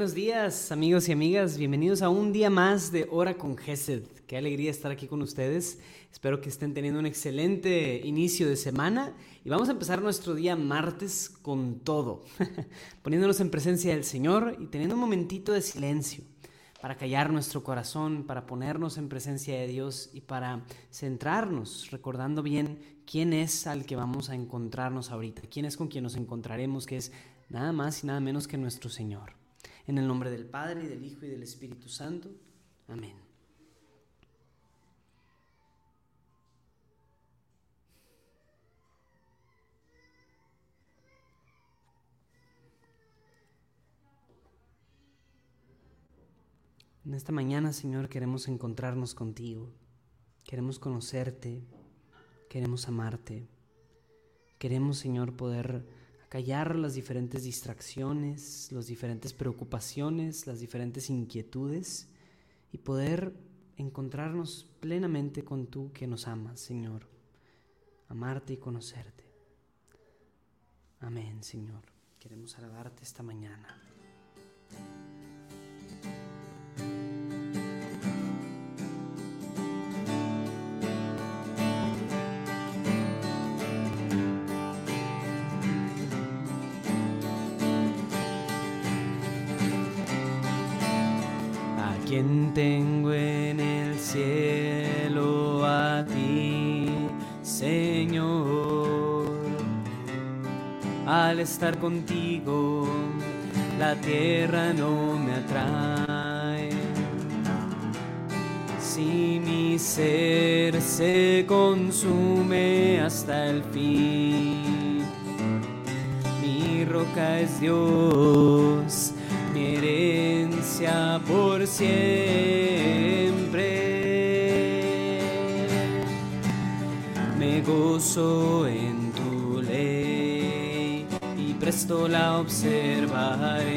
Buenos días amigos y amigas, bienvenidos a un día más de Hora con Gesed. Qué alegría estar aquí con ustedes. Espero que estén teniendo un excelente inicio de semana y vamos a empezar nuestro día martes con todo, poniéndonos en presencia del Señor y teniendo un momentito de silencio para callar nuestro corazón, para ponernos en presencia de Dios y para centrarnos, recordando bien quién es al que vamos a encontrarnos ahorita, quién es con quien nos encontraremos, que es nada más y nada menos que nuestro Señor. En el nombre del Padre, y del Hijo, y del Espíritu Santo. Amén. En esta mañana, Señor, queremos encontrarnos contigo. Queremos conocerte. Queremos amarte. Queremos, Señor, poder callar las diferentes distracciones, las diferentes preocupaciones, las diferentes inquietudes y poder encontrarnos plenamente con tú que nos amas, Señor. Amarte y conocerte. Amén, Señor. Queremos alabarte esta mañana. ¿Quién tengo en el cielo a ti, Señor? Al estar contigo, la tierra no me atrae. Si mi ser se consume hasta el fin, mi roca es Dios herencia por siempre. Me gozo en tu ley y presto la observaré.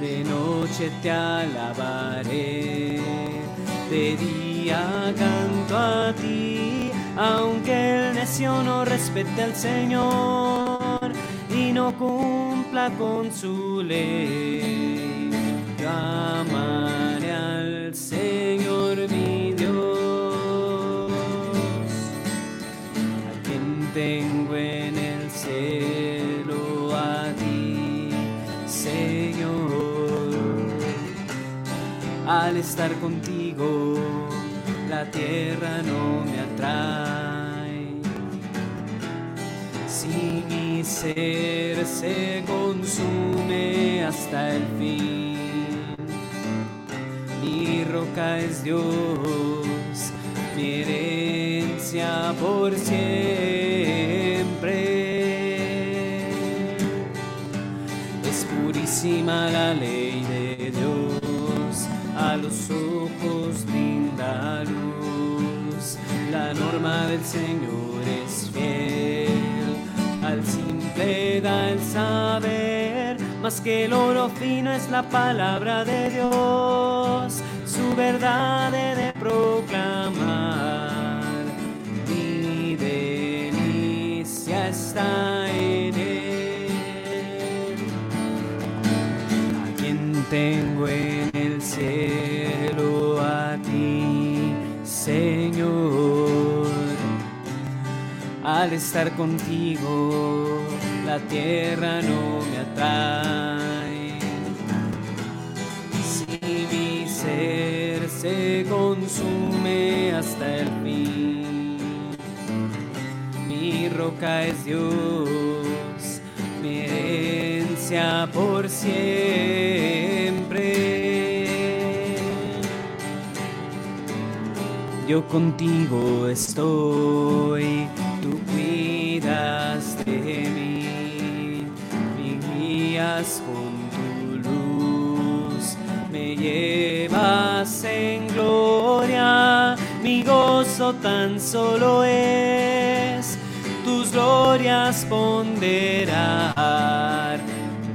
De noche te alabaré, de día canto a ti, aunque el necio no respete al Señor y no cumpla con su ley. Llamaré al Señor mi Dios, a quien tengo en el cielo a ti, Señor. Al estar contigo, la tierra no me atrae. Si mi ser se consume hasta el fin. Es Dios, mi herencia por siempre. Es purísima la ley de Dios, a los ojos linda luz. La norma del Señor es fiel, al simple da el saber, más que el oro fino es la palabra de Dios, su verdad he de proclamar. Mi delicia está en él. A quien tengo en el cielo a ti, Señor. Al estar contigo, la tierra no me atrae. Se consume hasta el fin, mi roca es Dios, mi herencia por siempre. Yo contigo estoy, tú cuidas de mí, me guías con tu luz, me llevas en gloria, mi gozo tan solo es tus glorias ponderar,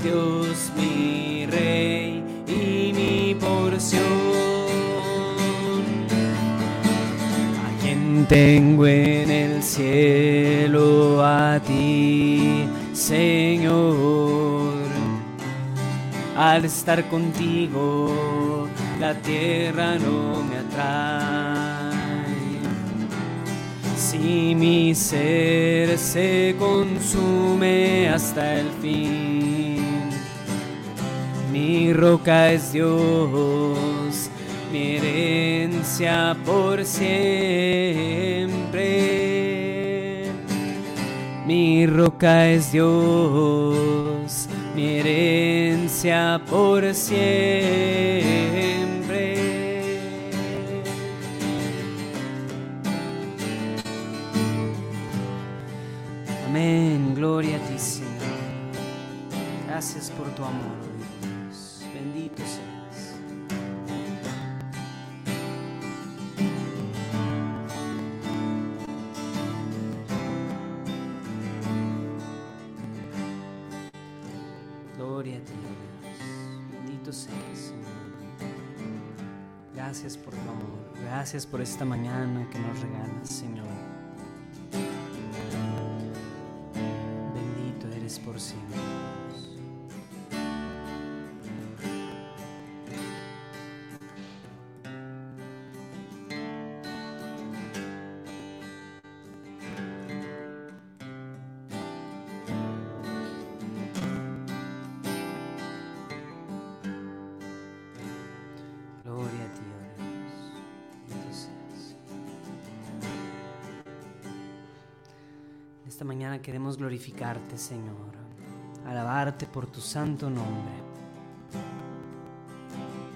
Dios mi rey y mi porción. A quien tengo en el cielo a ti, Señor. Al estar contigo, la tierra no me atrae. Si mi ser se consume hasta el fin, mi roca es Dios, mi herencia por siempre. Mi roca es Dios, herencia por siempre. Amén, gloria a ti, Señor. Gracias por tu amor, Gracias por tu amor. Gracias por esta mañana que nos regalas, Señor. Bendito eres por siempre. Esta mañana queremos glorificarte, Señor, alabarte por tu santo nombre,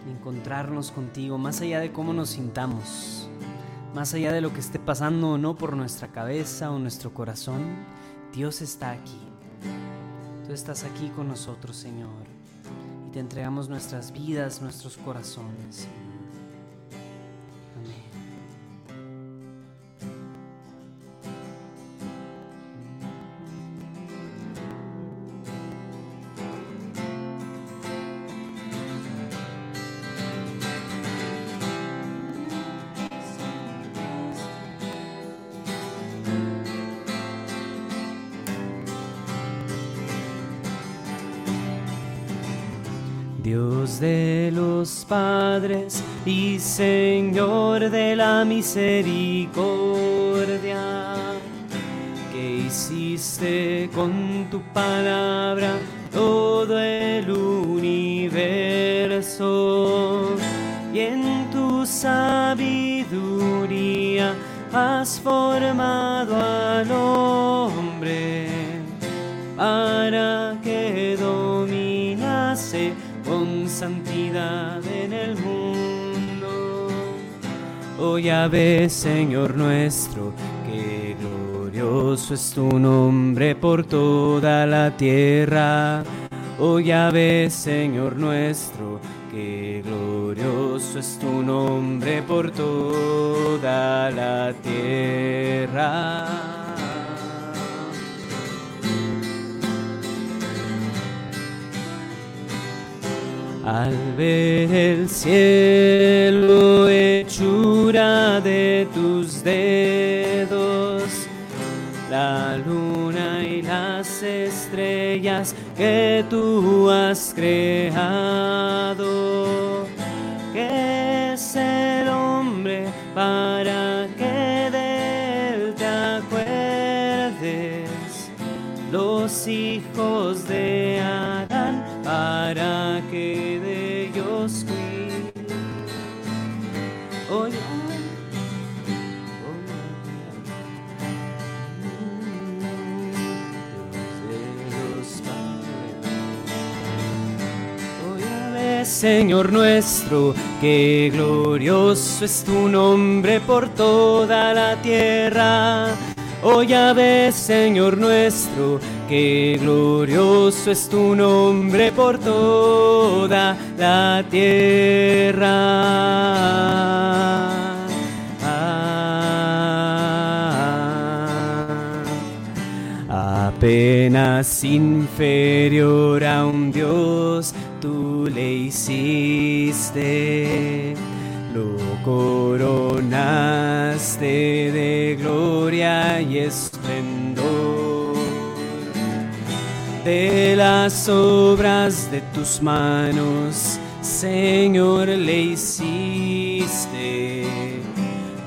encontrarnos contigo, más allá de cómo nos sintamos, más allá de lo que esté pasando o no por nuestra cabeza o nuestro corazón, Dios está aquí. Tú estás aquí con nosotros, Señor, y te entregamos nuestras vidas, nuestros corazones. Dios de los padres y Señor de la misericordia, que hiciste con tu palabra todo el Oh Yahvé, Señor nuestro, que glorioso es tu nombre por toda la tierra. Oh Yahvé, Señor nuestro, que glorioso es tu nombre por toda la tierra. Al ver el cielo hechura de tus dedos, la luna y las estrellas que tú has creado. De ellos cuides. Oye, Señor nuestro, que glorioso es tu nombre por toda la tierra. Oh Yahvé, Señor nuestro, que glorioso es tu nombre por toda la tierra. Ah, apenas inferior a un Dios, tú le hiciste lo coronaste de gloria y esplendor. De las obras de tus manos, Señor, le hiciste.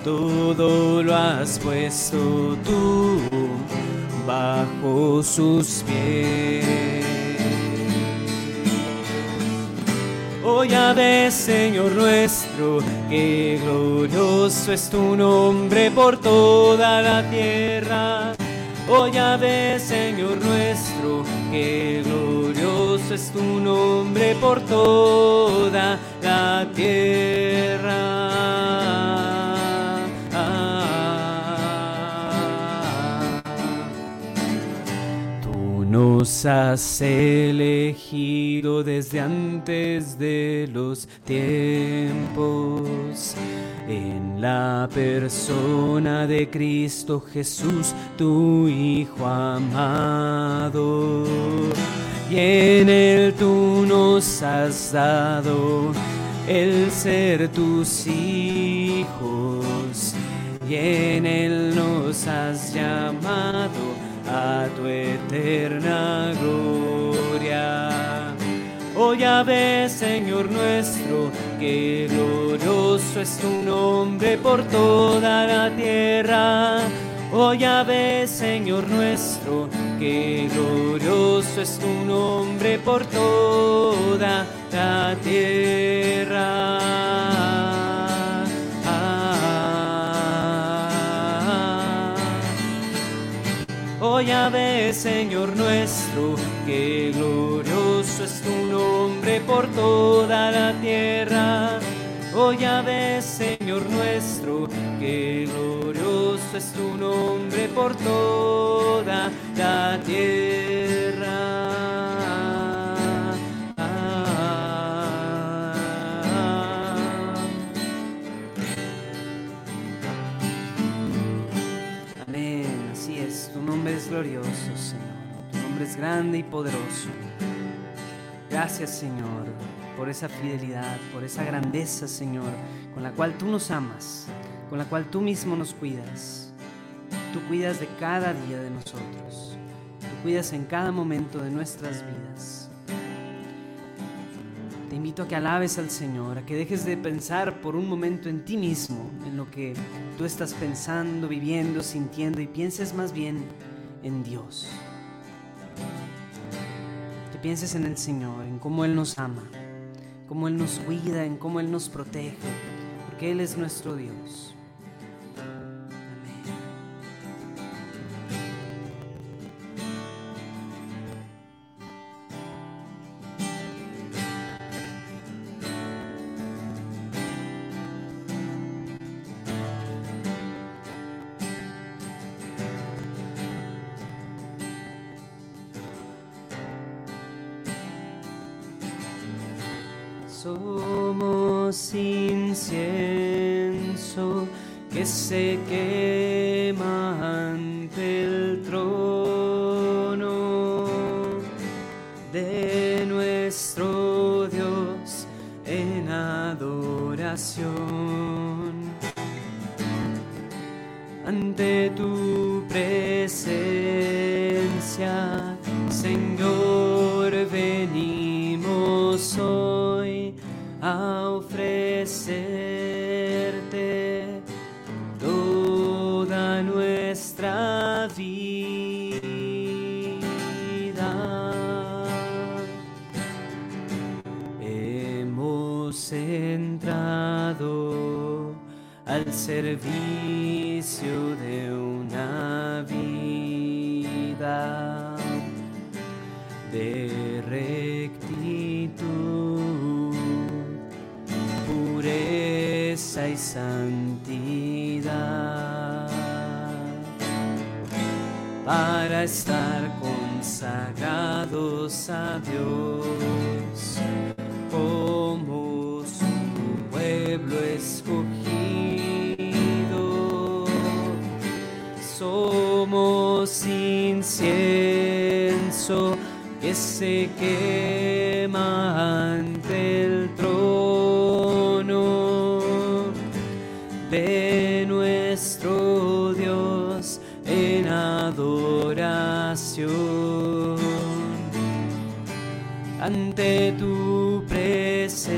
Todo lo has puesto tú bajo sus pies. Oh ves, Señor nuestro, que glorioso es tu nombre por toda la tierra. Oh ves, Señor nuestro, que glorioso es tu nombre por toda la tierra. Nos has elegido desde antes de los tiempos en la persona de Cristo Jesús, tu Hijo amado. Y en él tú nos has dado el ser tus hijos, y en él nos has llamado a tu eterna gloria. Oh ya ves, Señor nuestro, que glorioso es tu nombre por toda la tierra. Oh ya ves, Señor nuestro, que glorioso es tu nombre por toda la tierra. Señor nuestro, que glorioso es tu nombre por toda la tierra. Oh ya Señor nuestro, que glorioso es tu nombre por toda la tierra. Grande y poderoso. Gracias, Señor, por esa fidelidad, por esa grandeza, Señor, con la cual tú nos amas, con la cual tú mismo nos cuidas. Tú cuidas de cada día de nosotros. Tú cuidas en cada momento de nuestras vidas. Te invito a que alabes al Señor, a que dejes de pensar por un momento en ti mismo, en lo que tú estás pensando, viviendo, sintiendo y pienses más bien en Dios. Pienses en el Señor, en cómo Él nos ama, cómo Él nos cuida, en cómo Él nos protege, porque Él es nuestro Dios. Señor, venimos hoy a ofrecerte toda nuestra vida. Hemos entrado al servicio santidad para estar consagrados a Dios como su pueblo escogido. Somos incienso que se quema ante el de ante tu presencia,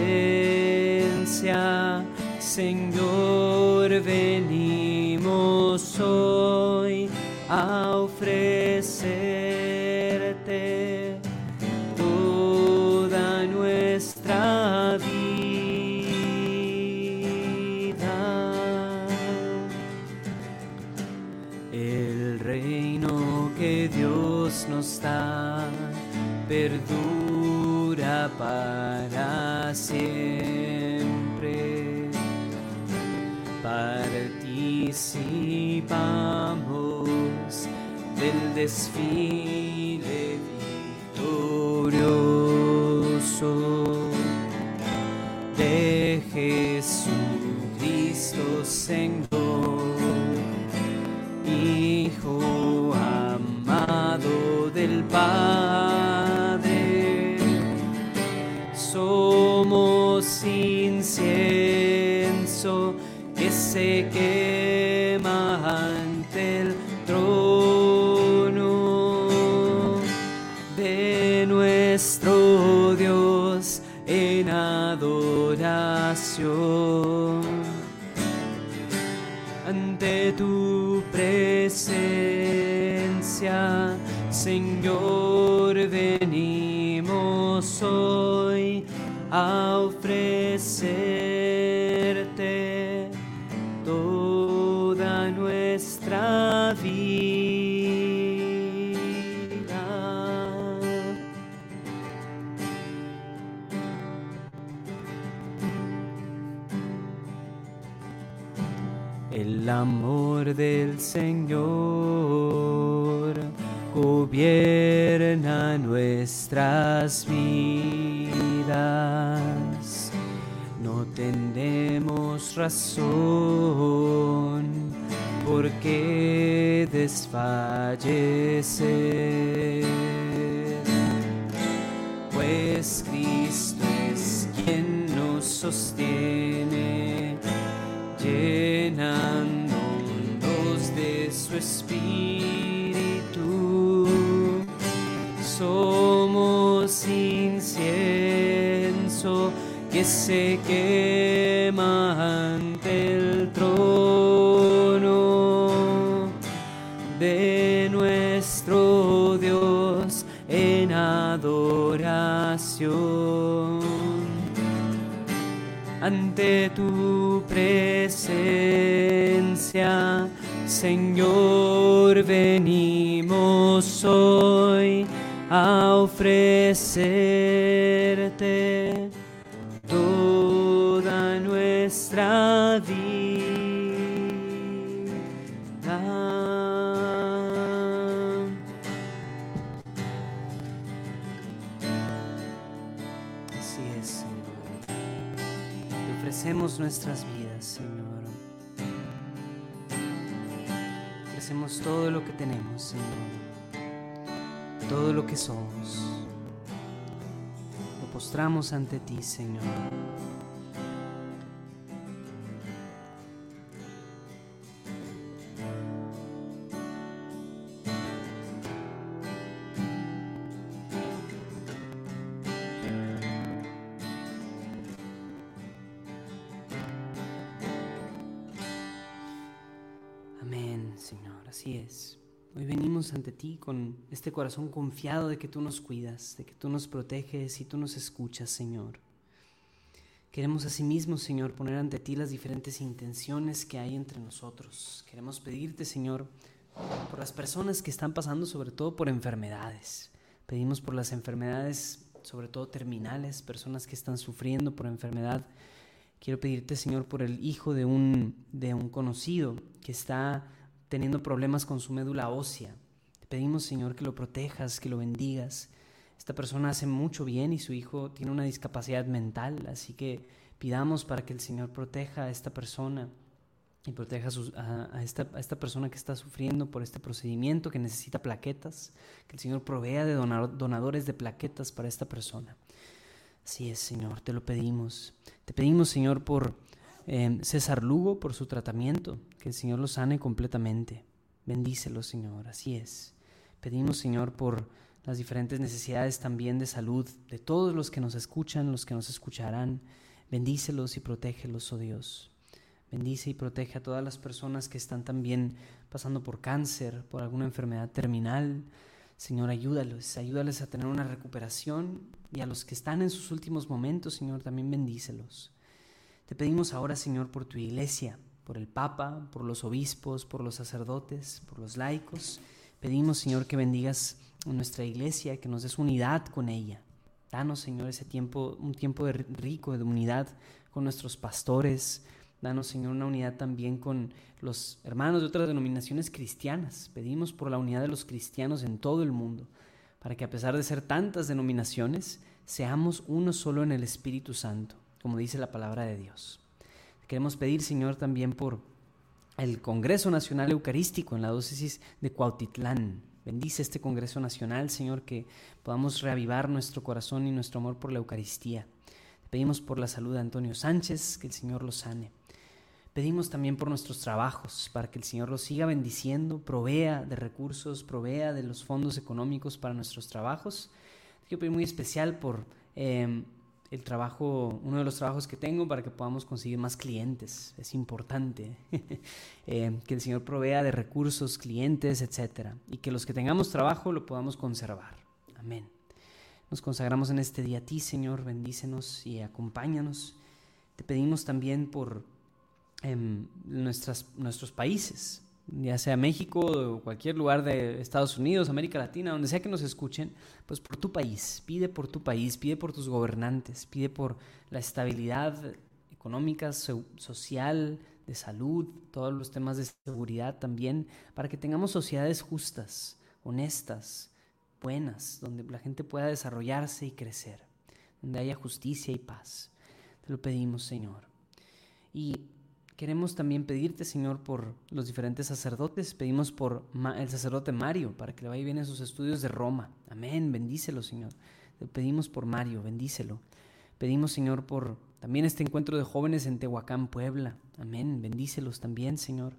Señor, Participamos del desfile se quema ante el trono de nuestro Dios en adoración. Ante tu presencia, Señor, venimos hoy a ofrecerte del Señor gobierna nuestras vidas. No tenemos razón por qué desfallecer, pues Cristo es quien nos sostiene espíritu. Somos incienso que se quema ante el trono de nuestro Dios en adoración ante tu presencia, Señor, venimos hoy a ofrecerte toda nuestra vida. Así es, Señor. Ofrecemos nuestras Ofrecemos todo lo que tenemos, Señor. Todo lo que somos. Lo postramos ante ti, Señor. Ti con este corazón confiado de que tú nos cuidas, de que tú nos proteges y tú nos escuchas, Señor. Queremos asimismo, Señor, poner ante ti las diferentes intenciones que hay entre nosotros. Queremos pedirte, Señor, por las personas que están pasando sobre todo por enfermedades. Pedimos por las enfermedades, sobre todo terminales, personas que están sufriendo por enfermedad. Quiero pedirte, Señor, por el hijo de un, de un conocido que está teniendo problemas con su médula ósea. Pedimos, Señor, que lo protejas, que lo bendigas. Esta persona hace mucho bien y su hijo tiene una discapacidad mental, así que pidamos para que el Señor proteja a esta persona y proteja a, a- esta, a esta persona que está sufriendo por este procedimiento, que necesita plaquetas, que el Señor provea de donadores de plaquetas para esta persona. Así es, Señor, te lo pedimos. Te pedimos, Señor, por eh, César Lugo, por su tratamiento, que el Señor lo sane completamente. Bendícelo, Señor, así es. Pedimos, Señor, por las diferentes necesidades también de salud de todos los que nos escuchan, los que nos escucharán. Bendícelos y protégelos, oh Dios. Bendice y protege a todas las personas que están también pasando por cáncer, por alguna enfermedad terminal. Señor, ayúdalos, ayúdales a tener una recuperación y a los que están en sus últimos momentos, Señor, también bendícelos. Te pedimos ahora, Señor, por tu iglesia, por el Papa, por los obispos, por los sacerdotes, por los laicos. Pedimos, Señor, que bendigas nuestra iglesia, que nos des unidad con ella. Danos, Señor, ese tiempo, un tiempo de rico de unidad con nuestros pastores. Danos, Señor, una unidad también con los hermanos de otras denominaciones cristianas. Pedimos por la unidad de los cristianos en todo el mundo, para que a pesar de ser tantas denominaciones, seamos uno solo en el Espíritu Santo, como dice la palabra de Dios. Queremos pedir, Señor, también por el Congreso Nacional Eucarístico en la diócesis de Cuautitlán. Bendice este Congreso Nacional, Señor, que podamos reavivar nuestro corazón y nuestro amor por la Eucaristía. Te pedimos por la salud de Antonio Sánchez, que el Señor lo sane. Pedimos también por nuestros trabajos, para que el Señor los siga bendiciendo, provea de recursos, provea de los fondos económicos para nuestros trabajos. Quiero pedir muy especial por eh, el trabajo, uno de los trabajos que tengo para que podamos conseguir más clientes. Es importante eh, que el Señor provea de recursos, clientes, etcétera, y que los que tengamos trabajo lo podamos conservar. Amén. Nos consagramos en este día a ti, Señor, bendícenos y acompáñanos. Te pedimos también por nuestras, nuestros países, ya sea México o cualquier lugar de Estados Unidos, América Latina, donde sea que nos escuchen, pues por tu país, pide por tu país, pide por tus gobernantes, pide por la estabilidad económica, social, de salud, todos los temas de seguridad también, para que tengamos sociedades justas, honestas, buenas, donde la gente pueda desarrollarse y crecer, donde haya justicia y paz. Te lo pedimos, Señor. Y Queremos también pedirte, Señor, por los diferentes sacerdotes. Pedimos por el sacerdote Mario, para que le vaya bien en sus estudios de Roma. Amén, bendícelo, Señor. Te pedimos por Mario, bendícelo. Pedimos, Señor, por también este encuentro de jóvenes en Tehuacán, Puebla. Amén, bendícelos también, Señor.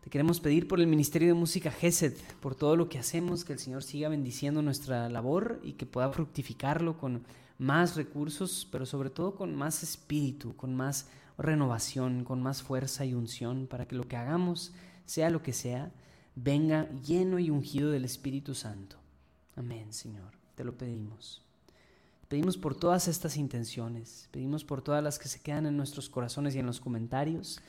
Te queremos pedir por el Ministerio de Música GESED, por todo lo que hacemos, que el Señor siga bendiciendo nuestra labor y que pueda fructificarlo con más recursos, pero sobre todo con más espíritu, con más renovación, con más fuerza y unción, para que lo que hagamos, sea lo que sea, venga lleno y ungido del Espíritu Santo. Amén, Señor, te lo pedimos. Pedimos por todas estas intenciones, pedimos por todas las que se quedan en nuestros corazones y en los comentarios,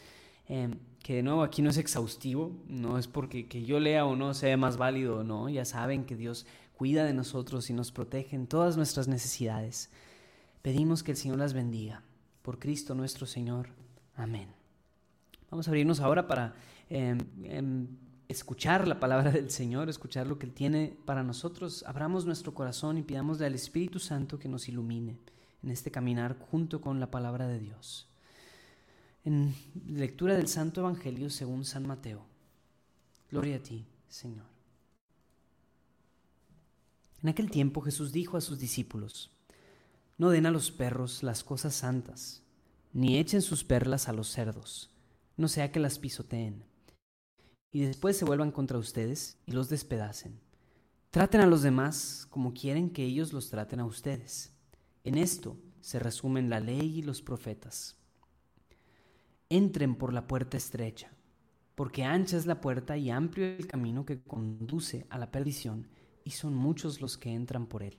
em, que de nuevo aquí no es exhaustivo, no es porque que yo lea o no sea más válido o no, ya saben que Dios cuida de nosotros y nos protege en todas nuestras necesidades. Pedimos que el Señor las bendiga por Cristo nuestro Señor. Amén. Vamos a abrirnos ahora para em, em, escuchar la palabra del Señor, escuchar lo que Él tiene para nosotros. Abramos nuestro corazón y pidamosle al Espíritu Santo que nos ilumine en este caminar junto con la palabra de Dios. En lectura del Santo Evangelio según San Mateo. Gloria a ti, Señor. En aquel tiempo Jesús dijo a sus discípulos, no den a los perros las cosas santas, ni echen sus perlas a los cerdos, no sea que las pisoteen, y después se vuelvan contra ustedes y los despedacen. Traten a los demás como quieren que ellos los traten a ustedes. En esto se resumen la ley y los profetas. Entren por la puerta estrecha, porque ancha es la puerta y amplio el camino que conduce a la perdición, y son muchos los que entran por él.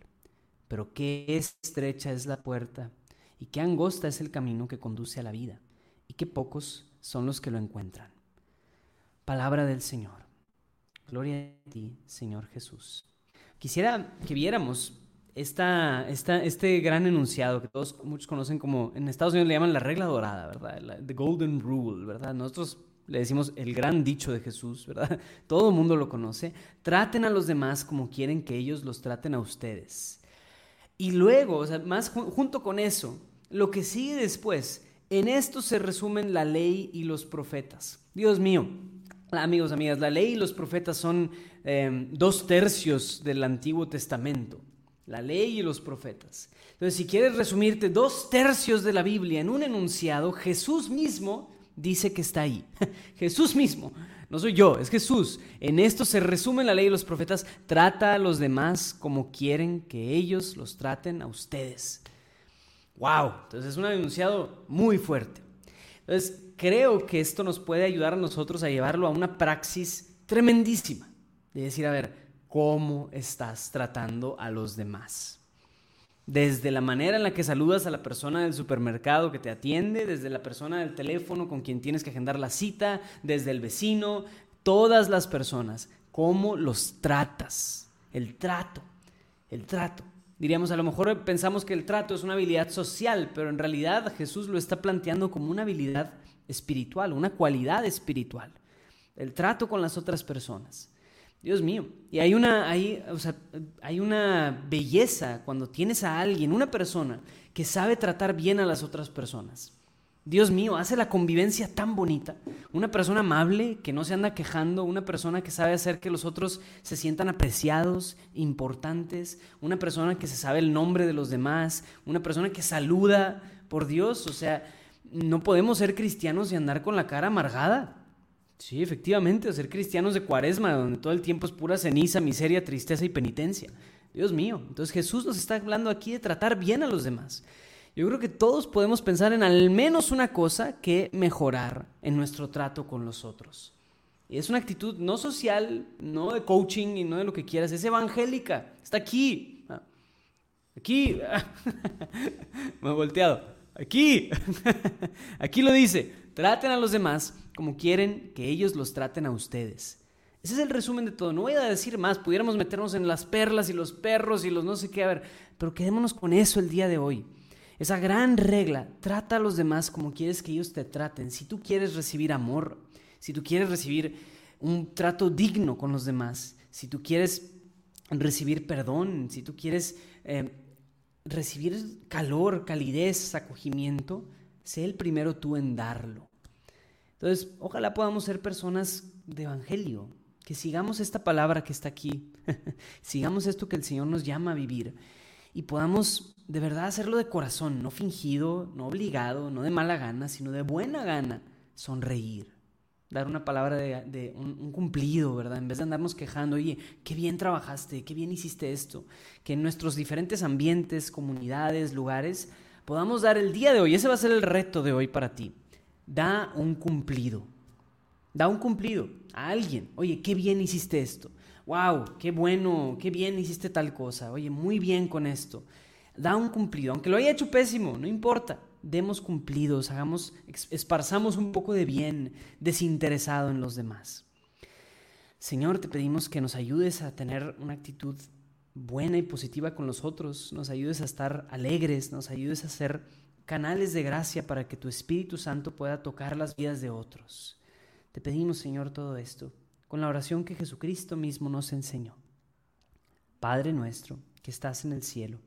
Pero qué estrecha es la puerta y qué angosta es el camino que conduce a la vida y qué pocos son los que lo encuentran. Palabra del Señor. Gloria a ti, Señor Jesús. Quisiera que viéramos esta, esta, este gran enunciado que todos muchos conocen como en Estados Unidos le llaman la regla dorada, ¿verdad? the Golden Rule, ¿verdad? Nosotros le decimos el gran dicho de Jesús, ¿verdad? Todo el mundo lo conoce. Traten a los demás como quieren que ellos los traten a ustedes. Y luego, o sea, más junto con eso, lo que sigue después, en esto se resumen la ley y los profetas. Dios mío, amigos, amigas, la ley y los profetas son em, dos tercios del Antiguo Testamento. La ley y los profetas. Entonces, si quieres resumirte dos tercios de la Biblia en un enunciado, Jesús mismo dice que está ahí. Jesús mismo, no soy yo, es Jesús. En esto se resume la ley de los profetas, trata a los demás como quieren que ellos los traten a ustedes. ¡Wow! Entonces es un enunciado muy fuerte. Entonces creo que esto nos puede ayudar a nosotros a llevarlo a una praxis tremendísima. De decir, a ver, ¿cómo estás tratando a los demás? Desde la manera en la que saludas a la persona del supermercado que te atiende, desde la persona del teléfono con quien tienes que agendar la cita, desde el vecino, todas las personas, cómo los tratas, el trato, el trato. Diríamos, a lo mejor pensamos que el trato es una habilidad social, pero en realidad Jesús lo está planteando como una habilidad espiritual, una cualidad espiritual. El trato con las otras personas. Dios mío. Y hay una, hay, hay una belleza cuando tienes a alguien, una persona, que sabe tratar bien a las otras personas. Dios mío, hace la convivencia tan bonita. Una persona amable que no se anda quejando, una persona que sabe hacer que los otros se sientan apreciados, importantes, una persona que se sabe el nombre de los demás, una persona que saluda por Dios. O sea, no podemos ser cristianos y andar con la cara amargada. Sí, efectivamente, ser cristianos de cuaresma, donde todo el tiempo es pura ceniza, miseria, tristeza y penitencia. Dios mío, entonces Jesús nos está hablando aquí de tratar bien a los demás. Yo creo que todos podemos pensar en al menos una cosa que mejorar en nuestro trato con los otros. Y es una actitud no social, no de coaching y no de lo que quieras, es evangélica. Está aquí. Ah, aquí. Me he volteado. Aquí. Aquí lo dice. Traten a los demás como quieren que ellos los traten a ustedes. Ese es el resumen de todo. No voy a decir más, pudiéramos meternos en las perlas y los perros y los no sé qué, a ver, pero quedémonos con eso el día de hoy. Esa gran regla, trata a los demás como quieres que ellos te traten. Si tú quieres recibir amor, si tú quieres recibir un trato digno con los demás, si tú quieres recibir perdón, si tú quieres eh, recibir calor, calidez, acogimiento, sé el primero tú en darlo. Entonces, ojalá podamos ser personas de evangelio, que sigamos esta palabra que está aquí, sigamos esto que el Señor nos llama a vivir y podamos de verdad hacerlo de corazón, no fingido, no obligado, no de mala gana, sino de buena gana, sonreír, dar una palabra de, un, un, cumplido, ¿verdad? En vez de andarnos quejando, oye, qué bien trabajaste, qué bien hiciste esto, que en nuestros diferentes ambientes, comunidades, lugares, podamos dar el día de hoy, ese va a ser el reto de hoy para ti da un cumplido. Da un cumplido a alguien. Oye, qué bien hiciste esto. Wow, qué bueno, qué bien hiciste tal cosa. Oye, muy bien con esto. Da un cumplido, aunque lo haya hecho pésimo, no importa. Demos cumplidos, hagamos, esparzamos un poco de bien desinteresado en los demás. Señor, te pedimos que nos ayudes a tener una actitud buena y positiva con los otros, nos ayudes a estar alegres, nos ayudes a ser canales de gracia para que tu Espíritu Santo pueda tocar las vidas de otros. Te pedimos, Señor, todo esto con la oración que Jesucristo mismo nos enseñó. Padre nuestro, que estás en el cielo,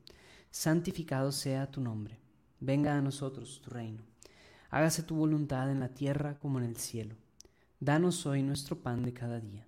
santificado sea tu nombre. Venga a nosotros tu reino. Hágase tu voluntad en la tierra como en el cielo. Danos hoy nuestro pan de cada día.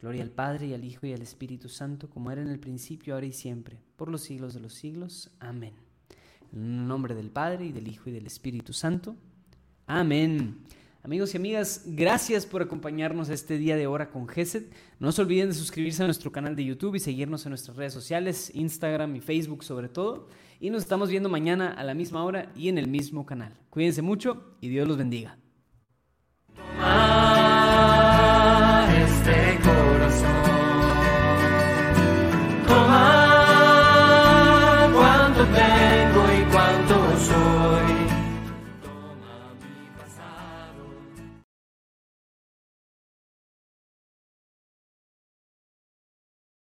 Gloria al Padre y al Hijo y al Espíritu Santo, como era en el principio, ahora y siempre, por los siglos de los siglos. Amén. En el nombre del Padre y del Hijo y del Espíritu Santo. Amén. Amigos y amigas, gracias por acompañarnos este día de hora con GESED. No se olviden de suscribirse a nuestro canal de YouTube y seguirnos en nuestras redes sociales, Instagram y Facebook sobre todo. Y nos estamos viendo mañana a la misma hora y en el mismo canal. Cuídense mucho y Dios los bendiga.